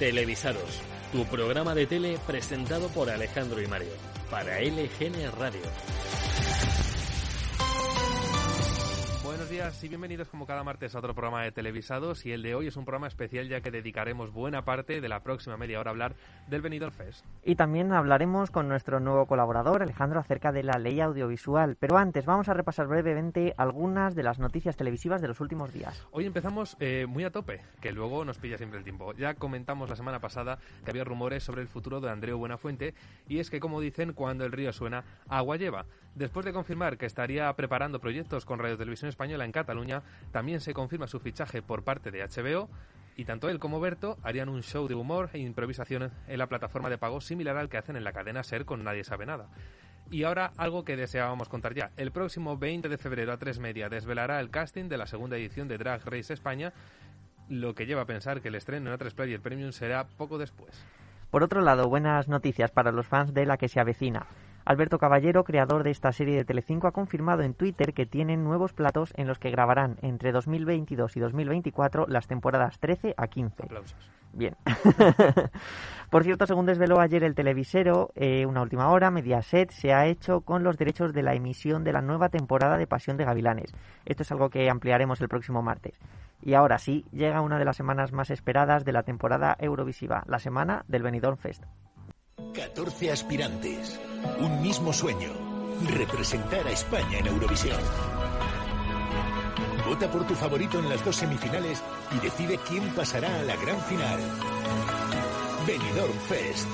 Televisados, tu programa de tele presentado por Alejandro y Mario, para LGN Radio. Días y bienvenidos como cada martes a otro programa de televisados y el de hoy es un programa especial ya que dedicaremos buena parte de la próxima media hora a hablar del Benidorm Fest. Y también hablaremos con nuestro nuevo colaborador Alejandro acerca de la ley audiovisual, pero antes vamos a repasar brevemente algunas de las noticias televisivas de los últimos días. Hoy empezamos eh, muy a tope, que luego nos pilla siempre el tiempo. Ya comentamos la semana pasada que había rumores sobre el futuro de Andreu Buenafuente y es que como dicen cuando el río suena, agua lleva. Después de confirmar que estaría preparando proyectos con Radio Televisión Española en Cataluña, también se confirma su fichaje por parte de HBO y tanto él como Berto harían un show de humor e improvisación en la plataforma de pago similar al que hacen en la cadena Ser con Nadie sabe nada. Y ahora algo que deseábamos contar ya. El próximo 20 de febrero a 3 media desvelará el casting de la segunda edición de Drag Race España, lo que lleva a pensar que el estreno en A3 Player Premium será poco después. Por otro lado, buenas noticias para los fans de La que se avecina. Alberto Caballero, creador de esta serie de Telecinco, ha confirmado en Twitter que tienen nuevos platos en los que grabarán entre 2022 y 2024 las temporadas 13 a 15. Aplausos. Bien. Por cierto, según desveló ayer el televisero, eh, una última hora, Mediaset se ha hecho con los derechos de la emisión de la nueva temporada de Pasión de Gavilanes. Esto es algo que ampliaremos el próximo martes. Y ahora sí, llega una de las semanas más esperadas de la temporada Eurovisiva, la semana del Benidorm Fest. 14 aspirantes. Un mismo sueño. Representar a España en Eurovisión. Vota por tu favorito en las dos semifinales y decide quién pasará a la gran final. Benidorm Fest.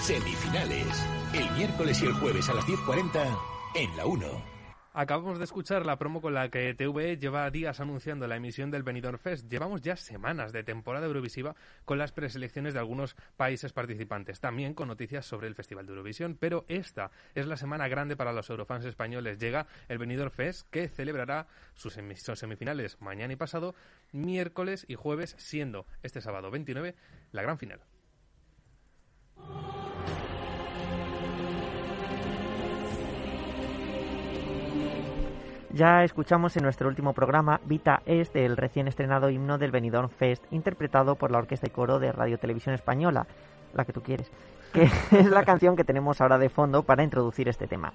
Semifinales. El miércoles y el jueves a las 10.40 en la 1. Acabamos de escuchar la promo con la que TVE lleva días anunciando la emisión del Benidorm Fest. Llevamos ya semanas de temporada eurovisiva con las preselecciones de algunos países participantes, también con noticias sobre el Festival de Eurovisión, pero esta es la semana grande para los eurofans españoles. Llega el Benidorm Fest que celebrará sus, sus semifinales mañana y pasado, miércoles y jueves, siendo este sábado 29 la gran final. Ya escuchamos en nuestro último programa Vita Est, el recién estrenado himno del Benidorm Fest, interpretado por la Orquesta y Coro de Radio Televisión Española, la que tú quieres, que es la canción que tenemos ahora de fondo para introducir este tema.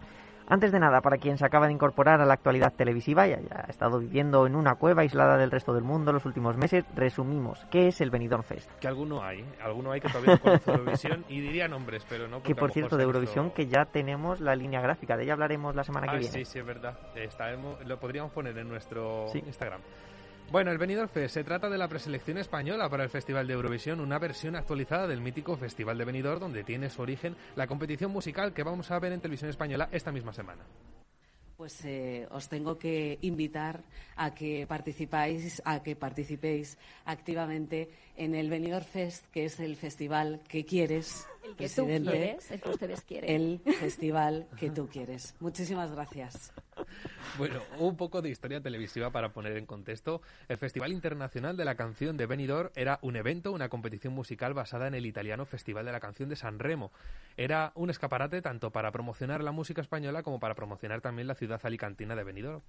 Antes de nada, para quien se acaba de incorporar a la actualidad televisiva y haya estado viviendo en una cueva aislada del resto del mundo los últimos meses, resumimos qué es el Benidorm Fest. Que alguno hay, alguno hay que todavía no conoce Eurovisión y diría nombres, pero no. Que por cierto, de Eurovisión, que ya tenemos la línea gráfica, de ella hablaremos la semana que Ah, viene. sí, sí, es verdad. Estaremos- lo podríamos poner en nuestro Sí. Instagram. Bueno, el Benidorm Fest se trata de la preselección española para el Festival de Eurovisión, una versión actualizada del mítico Festival de Benidorm, donde tiene su origen la competición musical que vamos a ver en televisión española esta misma semana. Pues eh, os tengo que invitar a que participáis, a que participéis activamente en el Benidorm Fest, que es el festival que quieres, El que tú quieres, el que ustedes quieren. el festival que tú quieres. Muchísimas gracias. Bueno, un poco de historia televisiva para poner en contexto. El Festival Internacional de la Canción de Benidorm era un evento, una competición musical basada en el italiano Festival de la Canción de San Remo. Era un escaparate tanto para promocionar la música española como para promocionar también la ciudad alicantina de Benidorm.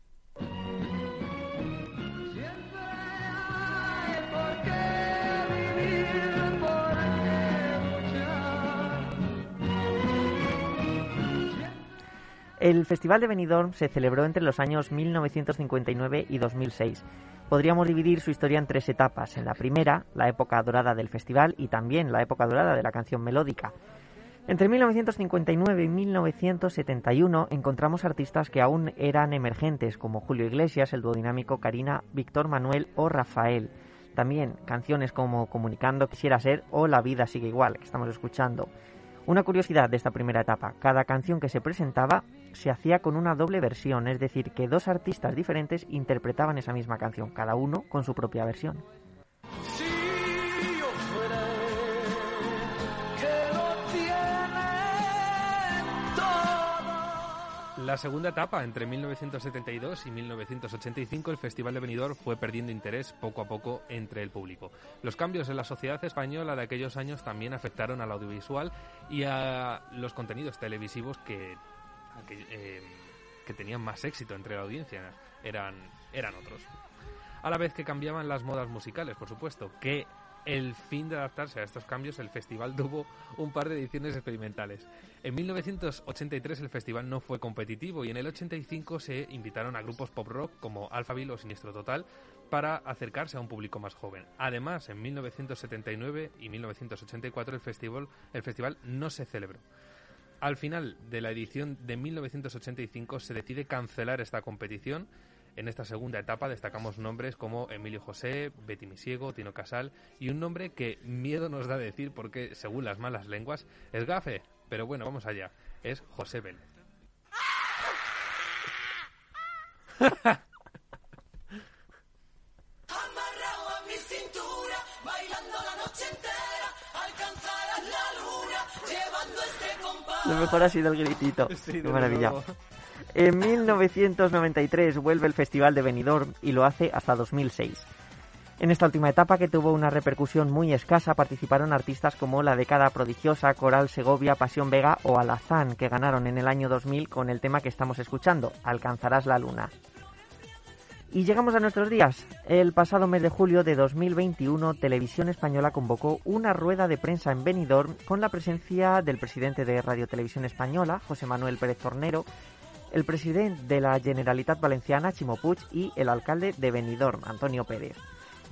El Festival de Benidorm se celebró entre los años 1959 y 2006. Podríamos dividir su historia en tres etapas. En la primera, la época dorada del festival y también la época dorada de la canción melódica. Entre 1959 y 1971 encontramos artistas que aún eran emergentes, como Julio Iglesias, el duodinámico Karina, Víctor Manuel o Rafael. También canciones como Comunicando Quisiera Ser o La Vida Sigue Igual, que estamos escuchando. Una curiosidad de esta primera etapa, cada canción que se presentaba se hacía con una doble versión, es decir, que dos artistas diferentes interpretaban esa misma canción, cada uno con su propia versión. La segunda etapa, entre 1972 y 1985, el Festival de Benidorm fue perdiendo interés poco a poco entre el público. Los cambios en la sociedad española de aquellos años también afectaron al audiovisual y a los contenidos televisivos que, que, eh, tenían más éxito entre la audiencia. Eran, eran otros. A la vez que cambiaban las modas musicales, por supuesto, que el fin de adaptarse a estos cambios, el festival tuvo un par de ediciones experimentales. En 1983 el festival no fue competitivo y en el 85 se invitaron a grupos pop rock como Alphaville o Sinistro Total para acercarse a un público más joven. Además, en 1979 y 1984 el festival, el festival no se celebró. Al final de la edición de 1985 se decide cancelar esta competición. En esta segunda etapa destacamos nombres como Emilio José, Betty Misiego, Tino Casal y un nombre que miedo nos da decir porque, según las malas lenguas, es gafe. Pero bueno, vamos allá. Es José Vélez. Lo mejor ha sido el gritito. Qué maravilla. En 1993 vuelve el Festival de Benidorm y lo hace hasta 2006. En esta última etapa, que tuvo una repercusión muy escasa, participaron artistas como La Década Prodigiosa, Coral Segovia, Pasión Vega o Alazán, que ganaron en el año 2000 con el tema que estamos escuchando, Alcanzarás la Luna. Y llegamos a nuestros días. El pasado mes de julio de 2021, Televisión Española convocó una rueda de prensa en Benidorm con la presencia del presidente de Radio Televisión Española, José Manuel Pérez Tornero, el presidente de la Generalitat Valenciana, Chimo Puig, y el alcalde de Benidorm, Antonio Pérez.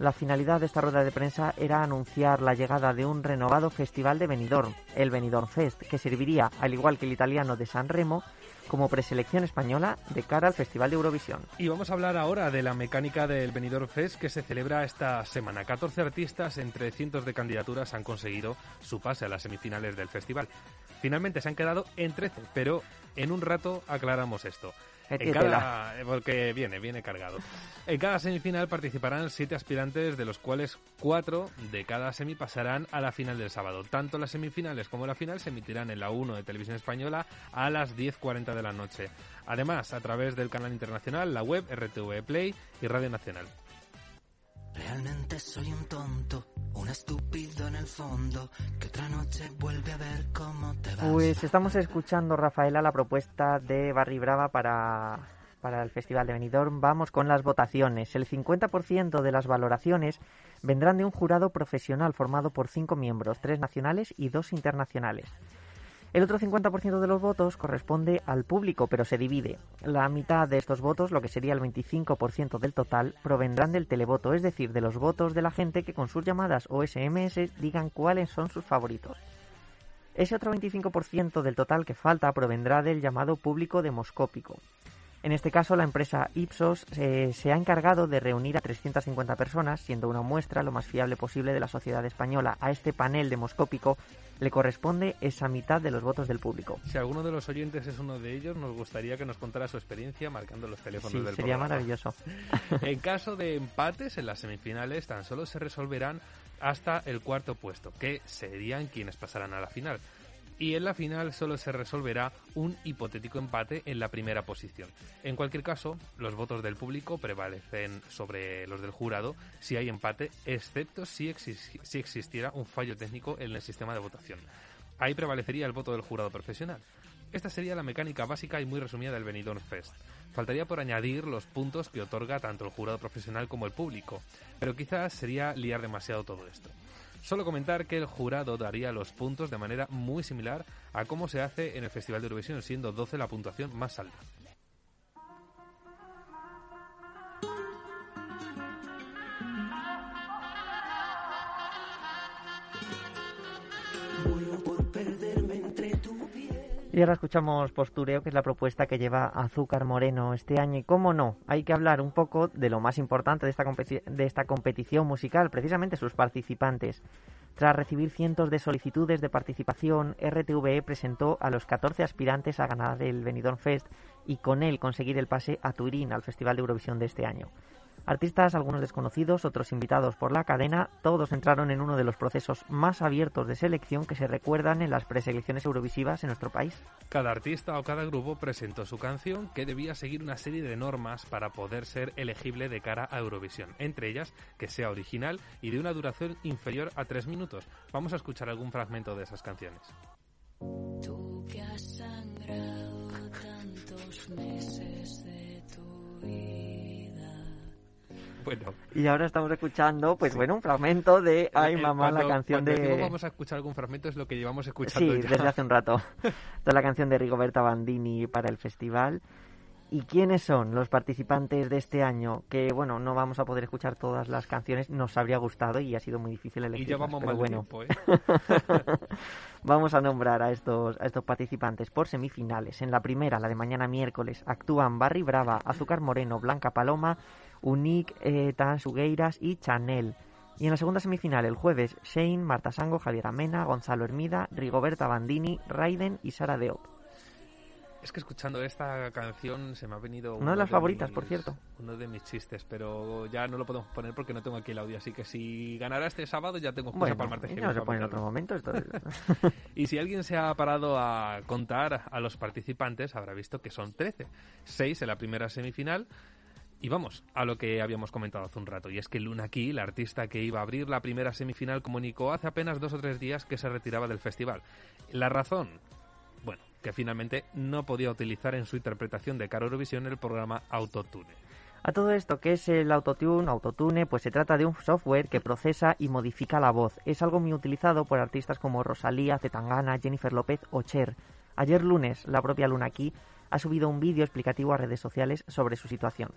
La finalidad de esta rueda de prensa era anunciar la llegada de un renovado festival de Benidorm, el Benidorm Fest, que serviría, al igual que el italiano de San Remo, como preselección española de cara al Festival de Eurovisión. Y vamos a hablar ahora de la mecánica del Benidorm Fest que se celebra esta semana. 14 artistas entre cientos de candidaturas han conseguido su pase a las semifinales del festival. Finalmente se han quedado en 13, pero en un rato aclaramos esto. En cada, porque viene, viene cargado. En cada semifinal participarán siete aspirantes, de los cuales cuatro de cada semi pasarán a la final del sábado. Tanto las semifinales como la final se emitirán en la 1 de Televisión Española a las 10.40 de la noche. Además, a través del canal internacional, la web RTV Play y Radio Nacional. Realmente soy un tonto, un estúpido en el fondo, que otra noche vuelve a ver cómo te vas. Pues estamos escuchando, Rafaela, la propuesta de Barry Brava para, para el Festival de Benidorm. Vamos con las votaciones. El 50% de las valoraciones vendrán de un jurado profesional formado por cinco miembros, tres nacionales y dos internacionales. El otro 50% de los votos corresponde al público, pero se divide. La mitad de estos votos, lo que sería el 25% del total, provendrán del televoto, es decir, de los votos de la gente que con sus llamadas o SMS digan cuáles son sus favoritos. Ese otro 25% del total que falta provendrá del llamado público demoscópico. En este caso, la empresa Ipsos eh, se ha encargado de reunir a 350 personas, siendo una muestra lo más fiable posible de la sociedad española. A este panel demoscópico le corresponde esa mitad de los votos del público. Si alguno de los oyentes es uno de ellos, nos gustaría que nos contara su experiencia marcando los teléfonos sí, del sería programa. maravilloso. en caso de empates en las semifinales, tan solo se resolverán hasta el cuarto puesto, que serían quienes pasarán a la final y en la final solo se resolverá un hipotético empate en la primera posición. En cualquier caso, los votos del público prevalecen sobre los del jurado si hay empate, excepto si, exis- si existiera un fallo técnico en el sistema de votación. Ahí prevalecería el voto del jurado profesional. Esta sería la mecánica básica y muy resumida del Benidorm Fest. Faltaría por añadir los puntos que otorga tanto el jurado profesional como el público, pero quizás sería liar demasiado todo esto. Solo comentar que el jurado daría los puntos de manera muy similar a cómo se hace en el Festival de Eurovisión, siendo 12 la puntuación más alta. Y ahora escuchamos Postureo, que es la propuesta que lleva Azúcar Moreno este año. Y cómo no, hay que hablar un poco de lo más importante de esta, de esta competición musical, precisamente sus participantes. Tras recibir cientos de solicitudes de participación, RTVE presentó a los 14 aspirantes a ganar el Benidorm Fest y con él conseguir el pase a Turín al Festival de Eurovisión de este año. Artistas, algunos desconocidos, otros invitados por la cadena, todos entraron en uno de los procesos más abiertos de selección que se recuerdan en las preselecciones eurovisivas en nuestro país. Cada artista o cada grupo presentó su canción que debía seguir una serie de normas para poder ser elegible de cara a Eurovisión, entre ellas que sea original y de una duración inferior a tres minutos. Vamos a escuchar algún fragmento de esas canciones. Tú que has sangrado tantos Bueno, Y ahora estamos escuchando, pues bueno, un fragmento de Ay eh, Mamá, la canción cuando digo de... vamos a escuchar algún fragmento es lo que llevamos escuchando Sí, ya. desde hace un rato. Es la canción de Rigoberta Bandini para el festival. ¿Y quiénes son los participantes de este año? Que, bueno, no vamos a poder escuchar todas las canciones, nos habría gustado y ha sido muy difícil elegir. Y ya vamos pero mal de bueno, tiempo, ¿eh? vamos a nombrar a estos, a estos participantes por semifinales. En la primera, la de mañana miércoles, actúan Barry Brava, Azúcar Moreno, Blanca Paloma, Unique, eh, Sugueiras y Chanel. Y en la segunda semifinal, el jueves, Shane, Marta Sango, Javier Amena, Gonzalo Hermida, Rigoberta Bandini, Raiden y Sara Deop. Es que escuchando esta canción se me ha venido... Una de las favoritas, por cierto. Uno de mis chistes, pero ya no lo podemos poner porque no tengo aquí el audio, así que si ganara este sábado ya tengo excusa Bueno, para el martes no se pone en otro momento. Esto es- Y si alguien se ha parado a contar a los participantes, habrá visto que son 13. 6 en la primera semifinal. Y vamos a lo que habíamos comentado hace un rato, y es que Luna Key, la artista que iba a abrir la primera semifinal, comunicó hace apenas dos o tres días que se retiraba del festival. La razón, bueno, que finalmente no podía utilizar en su interpretación de Caro Eurovisión el programa Autotune. A todo esto, ¿qué es el autotune? Autotune, pues se trata de un software que procesa y modifica la voz. Es algo muy utilizado por artistas como Rosalía, Zetangana, Jennifer López o Cher. Ayer lunes, la propia Luna Key ha subido un vídeo explicativo a redes sociales sobre su situación.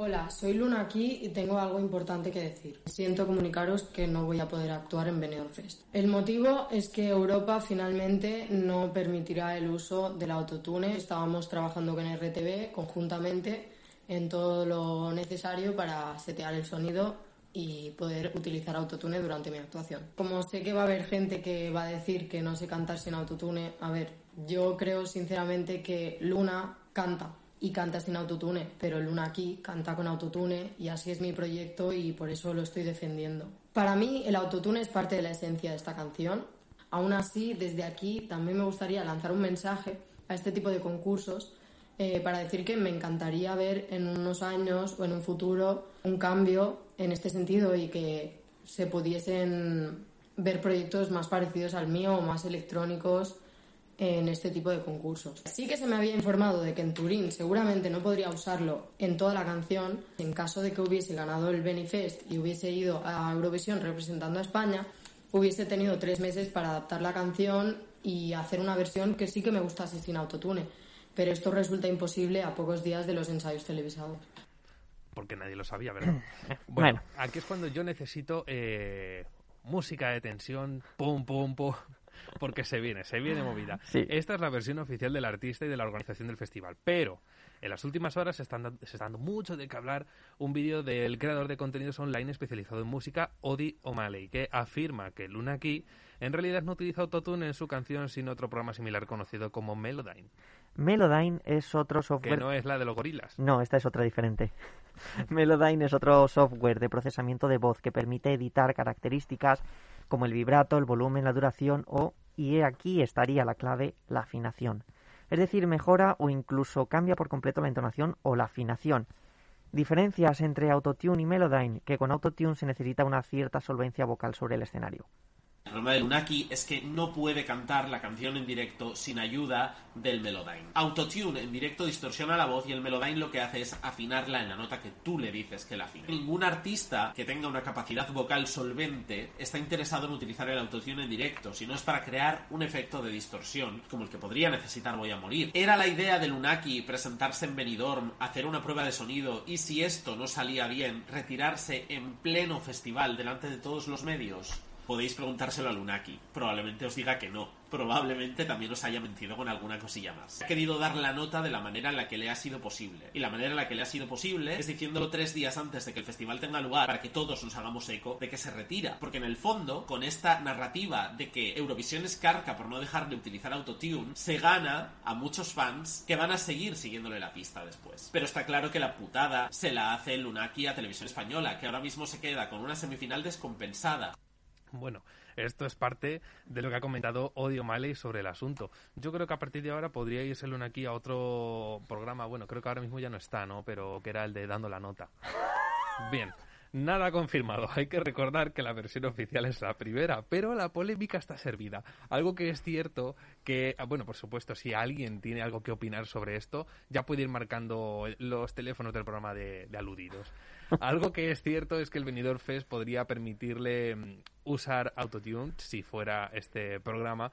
Hola, soy Luna aquí y tengo algo importante que decir. Siento comunicaros que no voy a poder actuar en Benidorm Fest. El motivo es que Europa finalmente no permitirá el uso del autotune. Estábamos trabajando con RTV conjuntamente en todo lo necesario para setear el sonido y poder utilizar autotune durante mi actuación. Como sé que va a haber gente que va a decir que no sé cantar sin autotune, a ver, yo creo sinceramente que Luna canta y canta sin autotune, pero Luna aquí canta con autotune y así es mi proyecto y por eso lo estoy defendiendo. Para mí el autotune es parte de la esencia de esta canción. Aún así, desde aquí también me gustaría lanzar un mensaje a este tipo de concursos eh, para decir que me encantaría ver en unos años o en un futuro un cambio en este sentido y que se pudiesen ver proyectos más parecidos al mío o más electrónicos en este tipo de concursos. Sí que se me había informado de que en Turín seguramente no podría usarlo en toda la canción. En caso de que hubiese ganado el Benifest y hubiese ido a Eurovisión representando a España, hubiese tenido tres meses para adaptar la canción y hacer una versión que sí que me gustase sin autotune. Pero esto resulta imposible a pocos días de los ensayos televisados. Porque nadie lo sabía, ¿verdad? Bueno. aquí es cuando yo necesito eh, música de tensión, pum, pum, pum, porque se viene, se viene movida. Sí. Esta es la versión oficial del artista y de la organización del festival, pero en las últimas horas se, están, se está dando mucho de qué hablar un vídeo del creador de contenidos online especializado en música, Odi O'Malley, que afirma que Luna Key en realidad no utiliza autotune en su canción, sino otro programa similar conocido como Melodyne, Melodyne es otro que software... no es la de los gorilas. No, esta es otra diferente. Melodyne es otro software de procesamiento de voz que permite editar características como el vibrato, el volumen, la duración o, y aquí estaría la clave, la afinación. Es decir, mejora o incluso cambia por completo la entonación o la afinación. Diferencias entre Autotune y Melodyne, que con Autotune se necesita una cierta solvencia vocal sobre el escenario. El problema de Lunaki es que no puede cantar la canción en directo sin ayuda del Melodyne. Autotune en directo distorsiona la voz y el Melodyne lo que hace es afinarla en la nota que tú le dices que la afine. Ningún artista que tenga una capacidad vocal solvente está interesado en utilizar el autotune en directo, sino es para crear un efecto de distorsión como el que podría necesitar Voy a morir. Era la idea de Lunaki presentarse en Benidorm, hacer una prueba de sonido y si esto no salía bien, retirarse en pleno festival delante de todos los medios. Podéis preguntárselo a Lunaki. Probablemente os diga que no. Probablemente también os haya mentido con alguna cosilla más. Ha querido dar la nota de la manera en la que le ha sido posible. Y la manera en la que le ha sido posible es diciéndolo tres días antes de que el festival tenga lugar para que todos nos hagamos eco de que se retira. Porque en el fondo, con esta narrativa de que Eurovisión es carca por no dejar de utilizar autotune, se gana a muchos fans que van a seguir siguiéndole la pista después. Pero está claro que la putada se la hace Lunaki a Televisión Española, que ahora mismo se queda con una semifinal descompensada. Bueno, esto es parte de lo que ha comentado Odio Maley sobre el asunto. Yo creo que a partir de ahora podría irse Luna aquí a otro programa. Bueno, creo que ahora mismo ya no está, ¿no? Pero que era el de Dando la Nota. Bien. Nada confirmado. Hay que recordar que la versión oficial es la primera, pero la polémica está servida. Algo que es cierto que, ah, bueno, por supuesto, si alguien tiene algo que opinar sobre esto, ya puede ir marcando los teléfonos del programa de, aludidos. Algo que es cierto es que el Benidorm Fest podría permitirle mm, usar Autotune si fuera este programa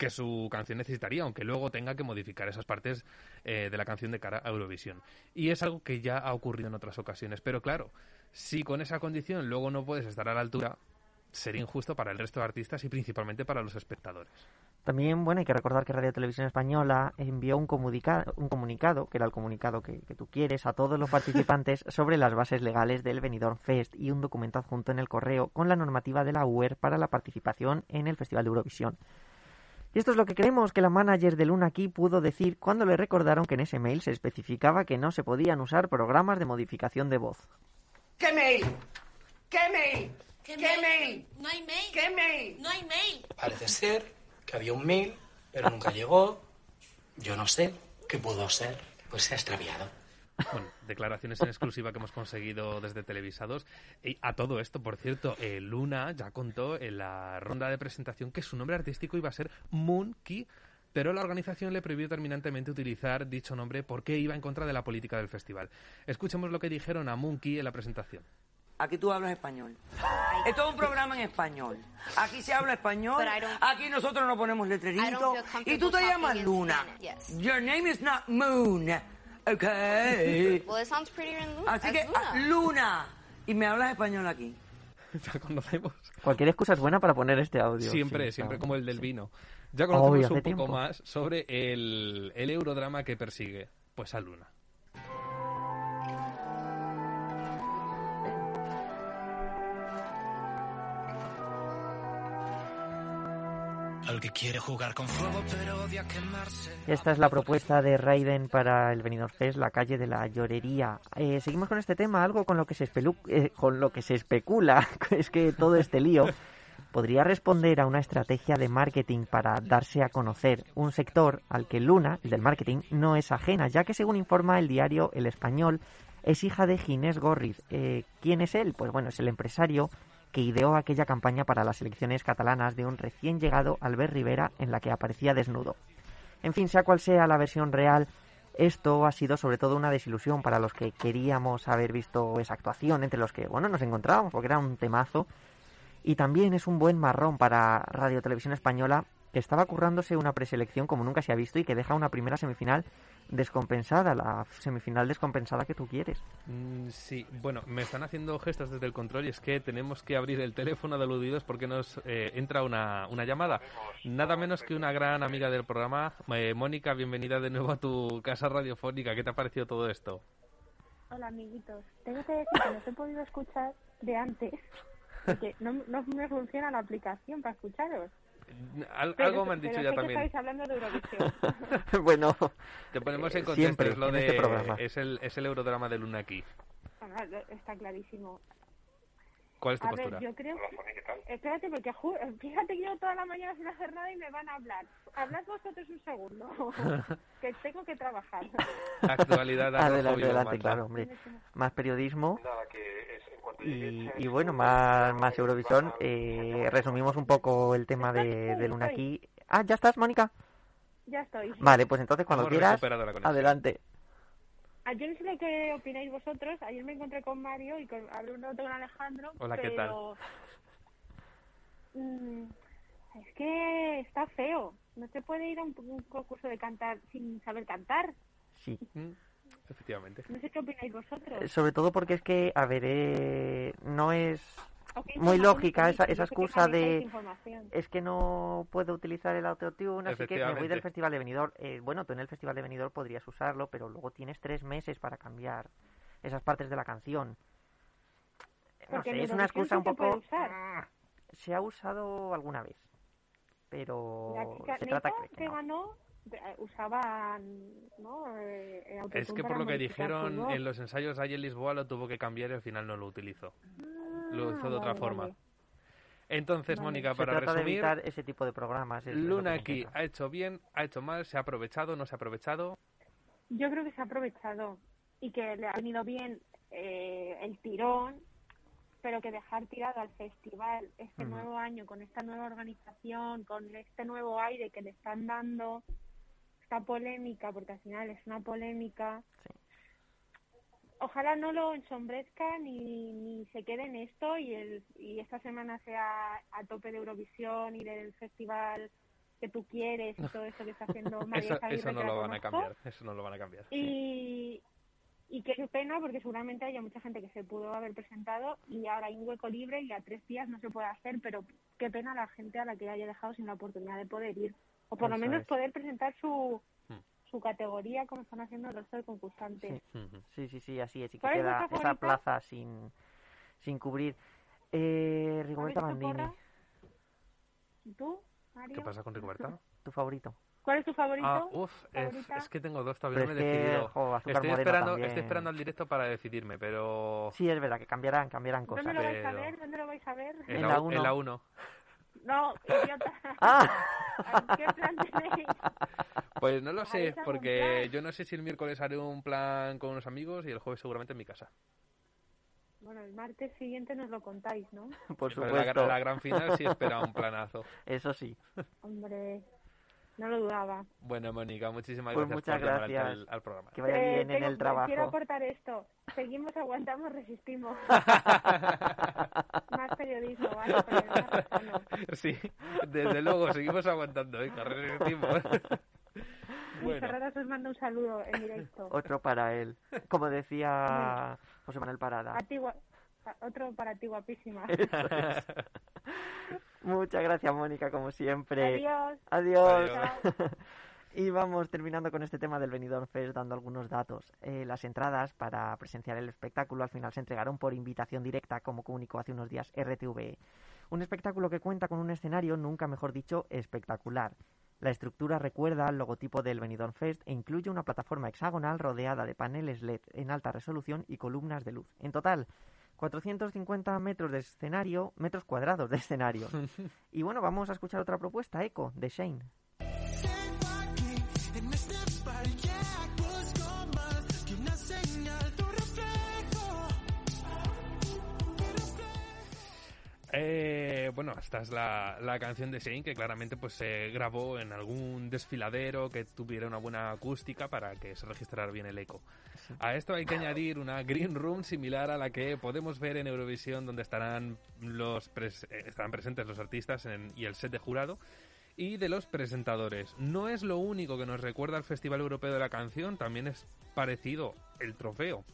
que su canción necesitaría, aunque luego tenga que modificar esas partes eh, de la canción de cara a Eurovisión. Y es algo que ya ha ocurrido en otras ocasiones. Pero claro, si con esa condición luego no puedes estar a la altura, sería injusto para el resto de artistas y principalmente para los espectadores. También, bueno, hay que recordar que Radio Televisión Española envió un, comunicado, un comunicado, que era el comunicado que, que, tú quieres, a todos los participantes sobre las bases legales del Benidorm Fest y un documento adjunto en el correo con la normativa de la UER para la participación en el Festival de Eurovisión. Y esto es lo que creemos que la manager de Luna aquí pudo decir cuando le recordaron que en ese mail se especificaba que no se podían usar programas de modificación de voz. ¿Qué mail? ¿Qué mail? ¿Qué, ¿Qué mail? mail? No hay mail. ¿Qué mail? No hay mail. Parece ser que había un mail, pero nunca llegó. Yo no sé qué pudo ser. Pues se ha extraviado. Bueno, declaraciones en exclusiva que hemos conseguido desde televisados. Y a todo esto, por cierto, eh, Luna ya contó en la ronda de presentación que su nombre artístico iba a ser Monkey, pero la organización le prohibió terminantemente utilizar dicho nombre porque iba en contra de la política del festival. Escuchemos lo que dijeron a Monkey en la presentación. Aquí tú hablas español. Esto es un programa en español. Aquí se habla español. Aquí nosotros no ponemos letreritos. Y tú te llamas Luna. Your name is not Moon. Okay. Well, it sounds prettier in Luna. Así as que, Luna. Luna. Y me hablas español aquí. Ya conocemos. Cualquier excusa es buena para poner este audio. Siempre, sí, siempre claro. como el del Sí. vino. Ya conocemos un poco tiempo. más sobre el, el eurodrama que persigue. Pues a Luna. Al que quiere jugar con fuego pero odia quemarse. Esta es la propuesta de Raiden para el Benidorm Fest, la calle de la llorería. Eh, seguimos con este tema, algo con lo que se eh, con lo que se especula, es que todo este lío podría responder a una estrategia de marketing para darse a conocer, un sector al que Luna, el del marketing, no es ajena, ya que según informa el diario El Español, es hija de Ginés Gorriz. Eh, ¿Quién es él? Pues bueno, es el empresario que ideó aquella campaña para las elecciones catalanas de un recién llegado Albert Rivera en la que aparecía desnudo. En fin, sea cual sea la versión real, esto ha sido sobre todo una desilusión para los que queríamos haber visto esa actuación, entre los que, bueno, nos encontrábamos, porque era un temazo. Y también es un buen marrón para Radio Televisión Española, que estaba currándose una preselección como nunca se ha visto y que deja una primera semifinal descompensada, la semifinal descompensada que tú quieres. Mm, sí, bueno, me están haciendo gestos desde el control y es que tenemos que abrir el teléfono de aludidos porque nos eh, entra una, una llamada. Nada menos que una gran amiga del programa. Eh, Mónica, bienvenida de nuevo a tu casa radiofónica. ¿Qué te ha parecido todo esto? Hola, amiguitos. Tengo que decir que no he podido escuchar de antes, porque no, no me funciona la aplicación para escucharos. Al- Pero- algo me han dicho pero ya sé que también. estáis hablando de Eurovisión. bueno, Te ponemos en eh, contexto, siempre es lo en de este programa. es el es el eurodrama de Luna aquí. Está clarísimo. ¿Cuál es tu A postura? ver, yo creo que... Espérate, porque ju- fíjate que yo toda la mañana sin hacer nada y me van a hablar. Hablad vosotros un segundo, que tengo que trabajar. Actualidad adelante, adelante, claro, hombre. Más periodismo y, y bueno, más, más Eurovisión. Eh, resumimos un poco el tema de, de Luna aquí. Ah, ¿ya estás, Mónica? Ya estoy. Vale, pues entonces cuando Hemos quieras, adelante. Ah, Yo no sé lo que opináis vosotros. Ayer me encontré con Mario y con, hablé un rato con Alejandro. Hola, ¿qué pero... Mm, es que está feo. No se puede ir a un, un concurso de cantar sin saber cantar. Sí. Mm, Efectivamente. No sé qué opináis vosotros. Eh, Sobre todo porque es que, a ver, eh, no es Muy lógica esa, esa excusa de es que no puedo utilizar el autotune, así que me voy del Festival de Benidorm. Eh, bueno, tú en el Festival de Benidorm podrías usarlo, pero luego tienes tres meses para cambiar esas partes de la canción. No Porque sé, es una excusa un poco... Se ha usado alguna vez, pero La chica se trata que que no. ganó usaban ¿no? eh, el Es que por lo que dijeron en los ensayos ahí en Lisboa lo tuvo que cambiar y al final no lo utilizó. Lo hizo de otra Ah, vale, forma. vale. Entonces, Vale. Mónica, Se para de resumir, evitar ese tipo de programas. es- Luna aquí ha hecho bien, ha hecho mal, se ha aprovechado, no se ha aprovechado. Yo creo que se ha aprovechado y que le ha venido bien eh, el tirón, pero que dejar tirado al festival este nuevo año con esta nueva organización, con este nuevo aire que le están dando, esta polémica, porque al final es una polémica. Ojalá no lo ensombrezca ni, ni se quede en esto y, el, y esta semana sea a tope de Eurovisión y del festival que tú quieres y todo eso que está haciendo María Eso, eso no lo van a cambiar. Eso no lo van a cambiar. Y, y qué pena porque seguramente haya mucha gente que se pudo haber presentado y ahora hay un hueco libre y a tres días no se puede hacer, pero qué pena la gente a la que haya dejado sin la oportunidad de poder ir. O por lo menos es. poder presentar su, Hmm. su categoría como están haciendo el resto de concursantes. Sí, sí, sí, así es. Y que ¿Cuál es queda esa plaza sin, sin cubrir. Eh, Rigoberta ¿Habéis hecho Bandini, tú, Mario? ¿Qué pasa con Rigoberta? tu favorito. ¿Cuál es tu favorito? Ah, uff, es, es que tengo dos, todavía Pero no me he es que, decidido. jo, Azúcar estoy, esperando, estoy esperando al directo para decidirme, pero Sí, es verdad que cambiarán, cambiarán cosas. ¿Dónde lo vais a ver? ¿Dónde lo vais a ver? en, en la 1. No, idiota. ¡Ah! ¿Qué plan tenéis? Pues no lo sé, ¿Haréis algún porque yo no sé si el miércoles haré un plan con unos amigos y el jueves seguramente en mi casa. Bueno, el martes siguiente nos lo contáis, ¿no? Por Pero supuesto. la, la gran final sí espera un planazo. Eso sí. Hombre, no lo dudaba. Bueno, Mónica, muchísimas Pues gracias muchas por llamar al- gracias. al, al programa. Que vaya Eh, bien en tengo- el trabajo. Quiero aportar esto. Seguimos, aguantamos, resistimos. Más periodismo, ¿vale? Sano. Sí, desde luego, seguimos aguantando, ¿eh? resistimos. Bueno. Ferreras os manda un saludo en directo. Otro para él. Como decía José Manuel Parada. A ti, otro para ti, guapísima. Muchas gracias, Mónica, como siempre. Adiós. Adiós. Adiós. y vamos terminando con este tema del Benidorm Fest dando algunos datos. Eh, las entradas para presenciar el espectáculo al final se entregaron por invitación directa, como comunicó hace unos días RTVE. Un espectáculo que cuenta con un escenario, nunca mejor dicho, espectacular. La estructura recuerda al logotipo del Benidorm Fest e incluye una plataforma hexagonal rodeada de paneles LED en alta resolución y columnas de luz. En total, 450 metros de escenario, metros cuadrados de escenario. y bueno, vamos a escuchar otra propuesta, Echo, de Shane. En Eh, bueno, esta es la, la canción de Shane que claramente pues se grabó en algún desfiladero que tuviera una buena acústica para que se registrara bien el eco. A esto hay que añadir una green room similar a la que podemos ver en Eurovisión donde estarán los pres- eh, estarán presentes los artistas en- y el set de jurado y de los presentadores. No es lo único que nos recuerda al Festival Europeo de la Canción, también es parecido el trofeo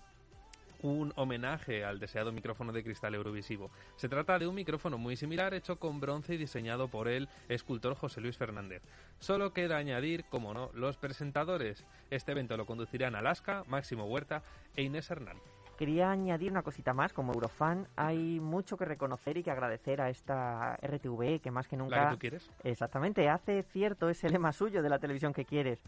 un homenaje al deseado micrófono de cristal eurovisivo. Se trata de un micrófono muy similar hecho con bronce y diseñado por el escultor José Luis Fernández. Solo queda añadir, como no, los presentadores. Este evento lo conducirán Alaska, Máximo Huerta e Inés Hernán. Quería añadir una cosita más, como Eurofan hay mucho que reconocer y que agradecer a esta RTVE que más que nunca... ¿La que tú quieres? Exactamente, hace cierto ese lema suyo de la televisión que quieres.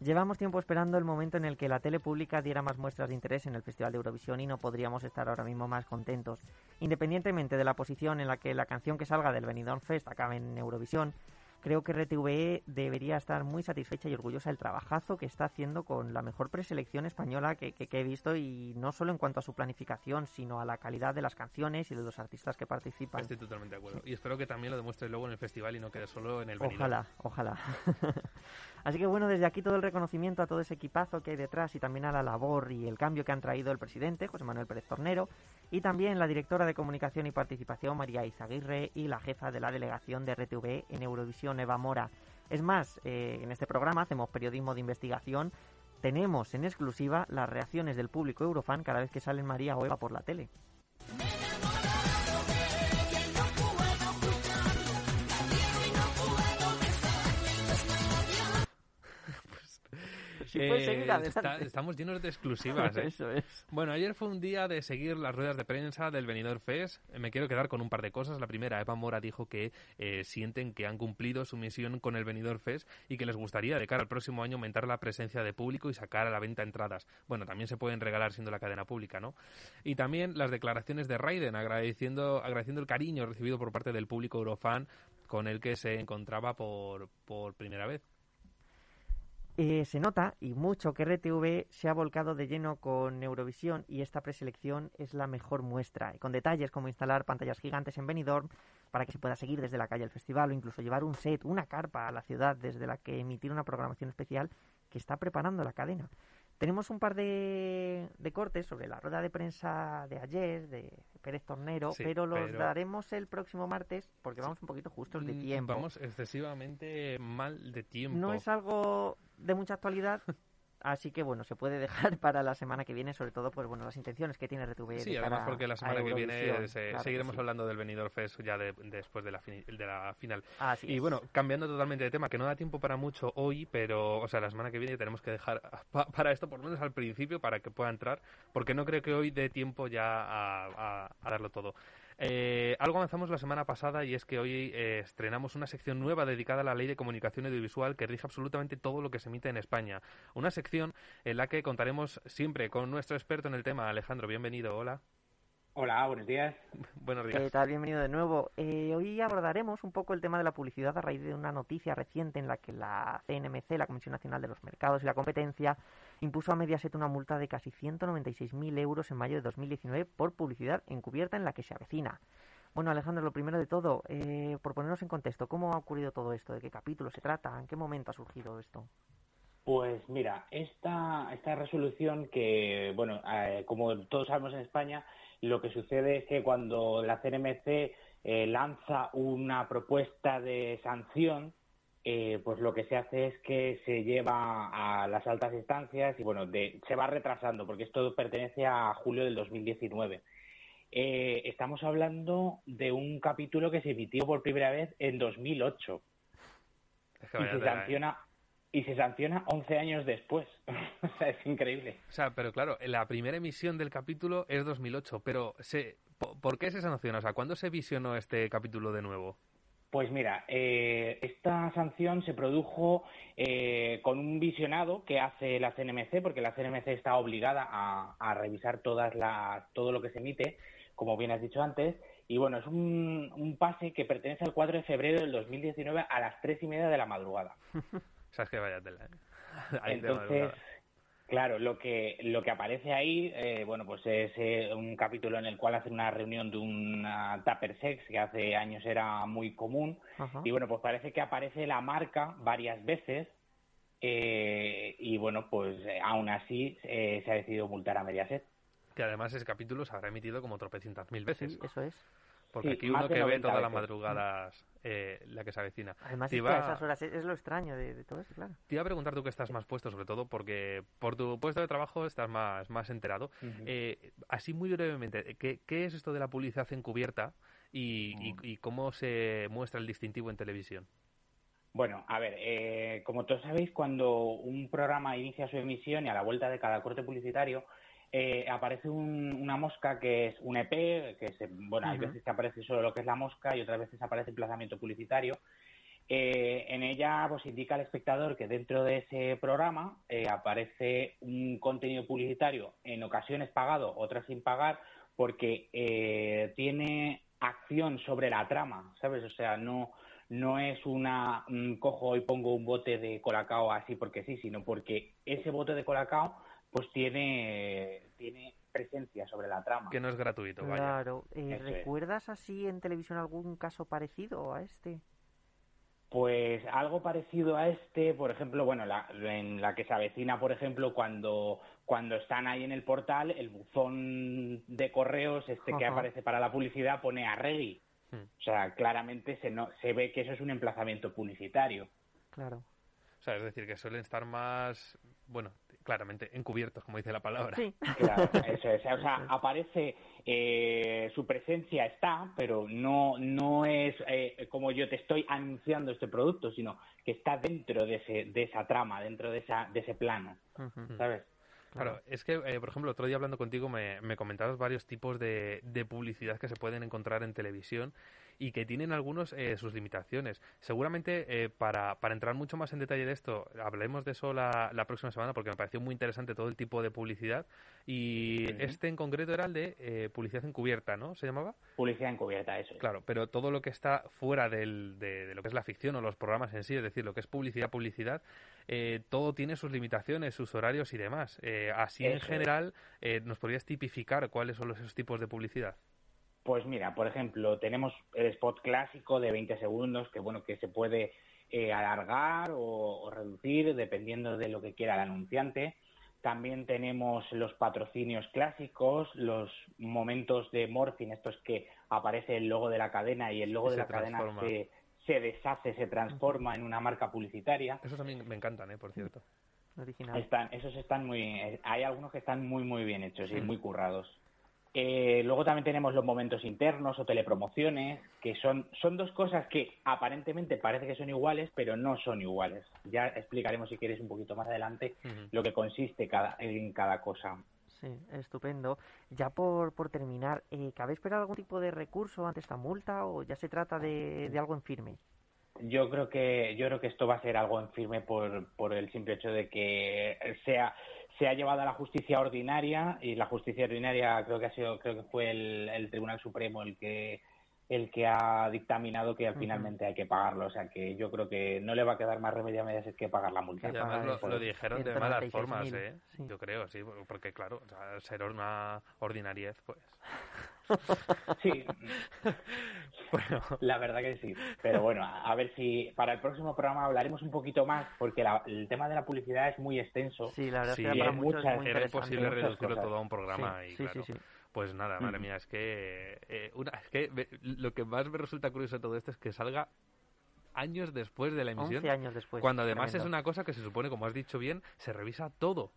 Llevamos tiempo esperando el momento en el que la tele pública diera más muestras de interés en el Festival de Eurovisión y no podríamos estar ahora mismo más contentos. Independientemente de la posición en la que la canción que salga del Benidorm Fest acabe en Eurovisión, creo que RTVE debería estar muy satisfecha y orgullosa del trabajazo que está haciendo con la mejor preselección española que, que- que he visto y no solo en cuanto a su planificación, sino a la calidad de las canciones y de los artistas que participan. Estoy totalmente de acuerdo. Y espero que también lo demuestre luego en el festival y no quede solo en el Benidorm. Ojalá, ojalá. Así que bueno, desde aquí todo el reconocimiento a todo ese equipazo que hay detrás y también a la labor y el cambio que han traído el presidente, José Manuel Pérez Tornero, y también la directora de Comunicación y Participación, María Izaguirre, y la jefa de la delegación de RTV en Eurovisión, Eva Mora. Es más, eh, en este programa hacemos periodismo de investigación. Tenemos en exclusiva las reacciones del público eurofan cada vez que salen María o Eva por la tele. Si puedes seguir, adelante. Eh, está- estamos llenos de exclusivas. ¿eh? Eso es. Bueno, ayer fue un día de seguir las ruedas de prensa del Benidorm Fest. Me quiero quedar con un par de cosas. La primera, Eva Mora dijo que eh, sienten que han cumplido su misión con el Benidorm Fest y que les gustaría de cara al próximo año aumentar la presencia de público y sacar a la venta entradas. Bueno, también se pueden regalar siendo la cadena pública, ¿no? Y también las declaraciones de Raiden agradeciendo, agradeciendo el cariño recibido por parte del público eurofan con el que se encontraba por, por primera vez. Eh, se nota y mucho que RTV se ha volcado de lleno con Eurovisión y esta preselección es la mejor muestra, con detalles como instalar pantallas gigantes en Benidorm para que se pueda seguir desde la calle al festival o incluso llevar un set, una carpa a la ciudad desde la que emitir una programación especial que está preparando la cadena. Tenemos un par de, de, cortes sobre la rueda de prensa de ayer, de Pérez Tornero, pero los daremos el próximo martes porque vamos un poquito justos de Mm, tiempo. Vamos excesivamente mal de tiempo. No es algo de mucha actualidad, así que bueno, se puede dejar para la semana que viene, sobre todo, pues bueno, las intenciones que tiene RTV. Sí, de además porque la semana que viene se- Claro que seguiremos sí. hablando del Benidorm Fest ya de- después de la, fini- de la final. Así y es. bueno, cambiando totalmente de tema, que no da tiempo para mucho hoy, pero, o sea, la semana que viene tenemos que dejar pa- para esto, por lo menos al principio, para que pueda entrar, porque no creo que hoy dé tiempo ya a, a- a darlo todo. Eh, algo avanzamos la semana pasada y es que hoy eh, estrenamos una sección nueva dedicada a la ley de comunicación audiovisual que rige absolutamente todo lo que se emite en España. Una sección en la que contaremos siempre con nuestro experto en el tema, Alejandro. Bienvenido, hola. Hola, buenos días. Buenos días. ¿Qué tal? Bienvenido de nuevo. Eh, hoy abordaremos un poco el tema de la publicidad a raíz de una noticia reciente en la que la CNMC, la Comisión Nacional de los Mercados y la Competencia, impuso a Mediaset una multa de casi 196.000 euros en mayo de 2019 por publicidad encubierta en la que se avecina. Bueno, Alejandro, lo primero de todo, eh, por ponernos en contexto, ¿cómo ha ocurrido todo esto? ¿De qué capítulo se trata? ¿En qué momento ha surgido esto? Pues mira, esta, esta resolución que, bueno, eh, como todos sabemos en España, lo que sucede es que cuando la CNMC eh, lanza una propuesta de sanción, eh, pues lo que se hace es que se lleva a las altas instancias y bueno, de- se va retrasando porque esto pertenece a julio del 2019. Eh, estamos hablando de un capítulo que se emitió por primera vez en 2008 Es que y se sanciona y se sanciona 11 años después. o sea, es increíble. O sea, pero claro, la primera emisión del capítulo es 2008, pero se, po- ¿por qué se sanciona? O sea, ¿cuándo se visionó este capítulo de nuevo? Pues mira, eh, esta sanción se produjo eh, con un visionado que hace la CNMC, porque la CNMC está obligada a, a revisar todas las, todo lo que se emite, como bien has dicho antes. Y bueno, es un, un pase que pertenece al 4 de febrero del 2019 a las 3 y media de la madrugada. O sea, es que vaya tela, ¿eh? Ahí Entonces, claro, lo que lo que aparece ahí, eh, bueno, pues es eh, un capítulo en el cual hacen una reunión de un tupper sex que hace años era muy común Ajá. y bueno, pues parece que aparece la marca varias veces eh, y bueno, pues eh, aún así eh, se ha decidido multar a Mediaset. Que además ese capítulo se habrá emitido como tropecientas mil veces. Sí, eso es. Porque Sí, aquí uno que ve 90 todas las madrugadas eh, la que se avecina. Además, te, es que a iba, esas horas es, lo extraño de, de todo esto, claro. te iba a preguntar tú que estás más puesto, sobre todo porque por tu puesto de trabajo estás más, más enterado. Eh, así muy brevemente, ¿qué, qué es esto de la publicidad encubierta y, y- y cómo se muestra el distintivo en televisión? Bueno, a ver, eh, como todos sabéis, cuando un programa inicia su emisión y a la vuelta de cada corte publicitario eh, aparece un- una mosca que es un EP, que se, bueno, hay veces que aparece solo lo que es la mosca y otras veces aparece emplazamiento publicitario. Eh, en ella pues indica al espectador que dentro de ese programa eh, aparece un contenido publicitario en ocasiones pagado, otras sin pagar, porque eh, tiene acción sobre la trama, ¿sabes? O sea, no, no es una mm, cojo y pongo un bote de colacao así porque sí, sino porque ese bote de colacao pues tiene, tiene presencia sobre la trama. Que no es gratuito, vaya. Claro. Eh. ¿Recuerdas así en televisión algún caso parecido a este? Pues algo parecido a este, por ejemplo, bueno, la, en la que se avecina, por ejemplo, cuando, cuando están ahí en el portal, el buzón de correos este que aparece para la publicidad pone a Reggae. Hmm. O sea, claramente se, no, se ve que eso es un emplazamiento publicitario. Claro. O sea, es decir, que suelen estar más, bueno, claramente encubiertos, como dice la palabra. Claro, eso es. O sea, aparece, eh, su presencia está, pero no, no es eh, como yo te estoy anunciando este producto, sino que está dentro de, ese, de esa trama, dentro de, esa, de ese plano, ¿sabes? Claro, es que, eh, por ejemplo, otro día hablando contigo me, me comentabas varios tipos de, de publicidad que se pueden encontrar en televisión y que tienen algunos eh, sus limitaciones. Seguramente eh, para, para entrar mucho más en detalle de esto, hablemos de eso la, la próxima semana porque me pareció muy interesante todo el tipo de publicidad y este en concreto era el de eh, publicidad encubierta, ¿no? ¿Se llamaba? Publicidad encubierta, eso. es. Claro, pero todo lo que está fuera del, de, de lo que es la ficción o los programas en sí, es decir, lo que es publicidad, publicidad, eh, todo tiene sus limitaciones, sus horarios y demás. Eh, así en Eso general, eh, ¿nos podrías tipificar cuáles son los, esos tipos de publicidad? Pues mira, por ejemplo, tenemos el spot clásico de 20 segundos, que bueno, que se puede eh, alargar o, o reducir dependiendo de lo que quiera el anunciante. También tenemos los patrocinios clásicos, los momentos de morphing, estos que aparece el logo de la cadena y el logo de la cadena se, se deshace, se transforma en una marca publicitaria. Esos también me encantan, ¿eh? Por cierto. Original. Están, esos están muy, eh, hay algunos que están muy muy bien hechos y muy currados. Eh, luego también tenemos los momentos internos o telepromociones, que son, son dos cosas que aparentemente parece que son iguales, pero no son iguales. Ya explicaremos si quieres un poquito más adelante lo que consiste cada, en cada cosa. Sí, estupendo. Ya por, por terminar, eh, ¿cabe esperar algún tipo de recurso ante esta multa o ya se trata de, de algo en firme? Yo creo que yo creo que esto va a ser algo en firme por, por el simple hecho de que sea se ha llevado a la justicia ordinaria y la justicia ordinaria creo que ha sido creo que fue el, el Tribunal Supremo el que el que ha dictaminado que finalmente hay que pagarlo, o sea que yo creo que no le va a quedar más remedio a medias que pagar la multa. Y además lo, lo dijeron de malas 196.000, formas, ¿eh? sí. Yo creo, sí, porque claro, o sea, ser una ordinariez, pues... Sí. bueno. La verdad que sí. Pero bueno, a ver si para el próximo programa hablaremos un poquito más, porque la- el tema de la publicidad es muy extenso. Sí, la verdad Sí, es que para hay muchos es muchas- muy era imposible muchas reducirlo todo a un programa Sí, y sí, claro, sí, sí. pues nada, madre mía, es que, eh, una, es que me- lo que más me resulta curioso de todo esto es que salga años después de la emisión, 11 años después. cuando además tremendo. es una cosa que se supone, como has dicho bien, se revisa todo,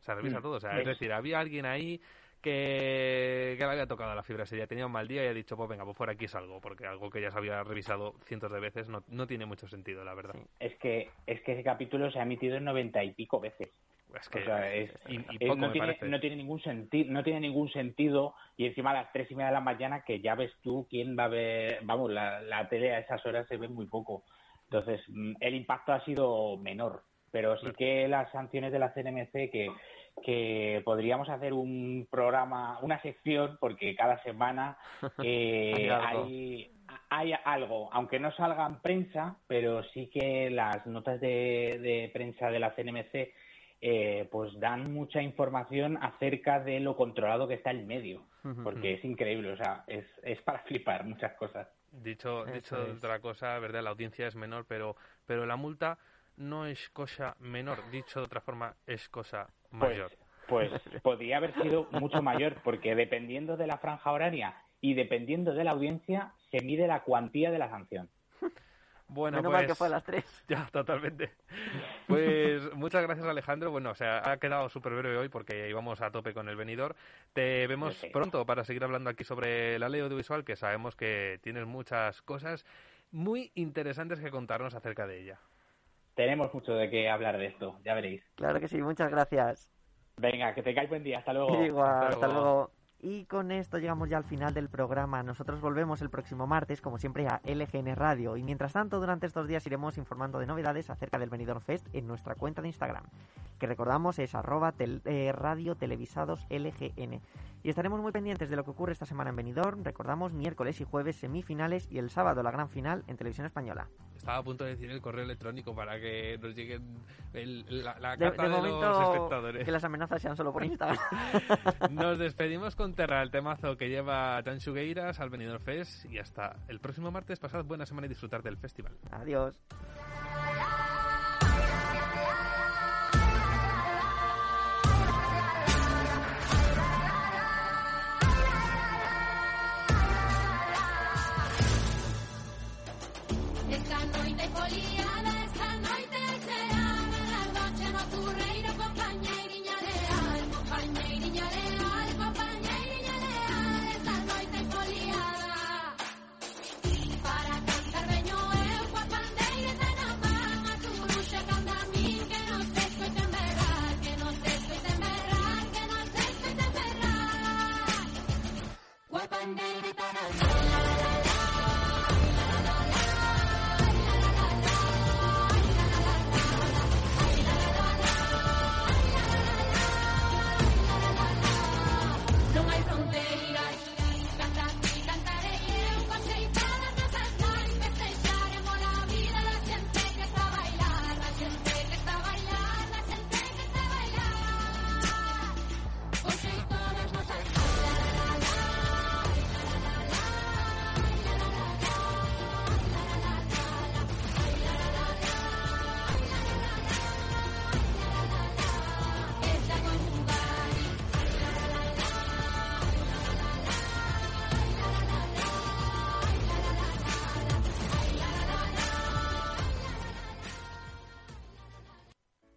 se revisa Mm, todo, o sea, es- decir, había alguien ahí que, que le había tocado la fibra, se ya tenía un mal día y ha dicho, pues venga, pues por aquí salgo, porque algo que ya se había revisado cientos de veces no, no tiene mucho sentido, la verdad. Es que es que ese capítulo se ha emitido en noventa y pico veces. Es que O sea, es- y, y poco no, me tiene, no tiene ningún sentido no tiene ningún sentido y encima a las tres y media de la mañana que ya ves tú quién va a ver vamos la, la tele a esas horas se ve muy poco. Entonces mm, el impacto ha sido menor. Pero sí que las sanciones de la CNMC que que podríamos hacer un programa una sección porque cada semana eh, Hay algo. hay hay algo, aunque no salga en prensa, pero sí que las notas de, de prensa de la CNMC eh, pues dan mucha información acerca de lo controlado que está el medio, porque es increíble, o sea, es, es para flipar muchas cosas. Dicho, dicho es. otra cosa, ¿verdad? La audiencia es menor, pero, pero la multa no es cosa menor. Dicho de otra forma, es cosa mayor. Pues, pues podría haber sido mucho mayor, porque dependiendo de la franja horaria y dependiendo de la audiencia, se mide la cuantía de la sanción. Bueno, Menos pues... mal que fue a las 3. Ya, totalmente. Pues muchas gracias Alejandro. Bueno, o sea, ha quedado súper breve hoy porque íbamos a tope con el venidor. Te vemos pronto para seguir hablando aquí sobre la ley audiovisual, que sabemos que tienes muchas cosas muy interesantes que contarnos acerca de ella. Tenemos mucho de qué hablar de esto, ya veréis. Claro que sí, muchas gracias. Venga, que tengáis buen día, hasta luego. Igual, Hasta hasta, luego. Y con esto llegamos ya al final del programa. Nosotros volvemos el próximo martes, como siempre, a LGN Radio. Y mientras tanto, durante estos días iremos informando de novedades acerca del Benidorm Fest en nuestra cuenta de Instagram, que recordamos es arroba tel- eh, radio televisados LGN. Y estaremos muy pendientes de lo que ocurre esta semana en Benidorm. Recordamos miércoles y jueves semifinales y el sábado la gran final en televisión española. Estaba a punto de decir el correo electrónico para que nos lleguen el- la, carta de de, los momento, espectadores. que las amenazas sean solo por Instagram. Nos despedimos con Terra, el temazo que lleva Tan Sugueiras al Benidorm Fest y hasta el próximo martes. Pasad buena semana y disfrutar del festival. Adiós.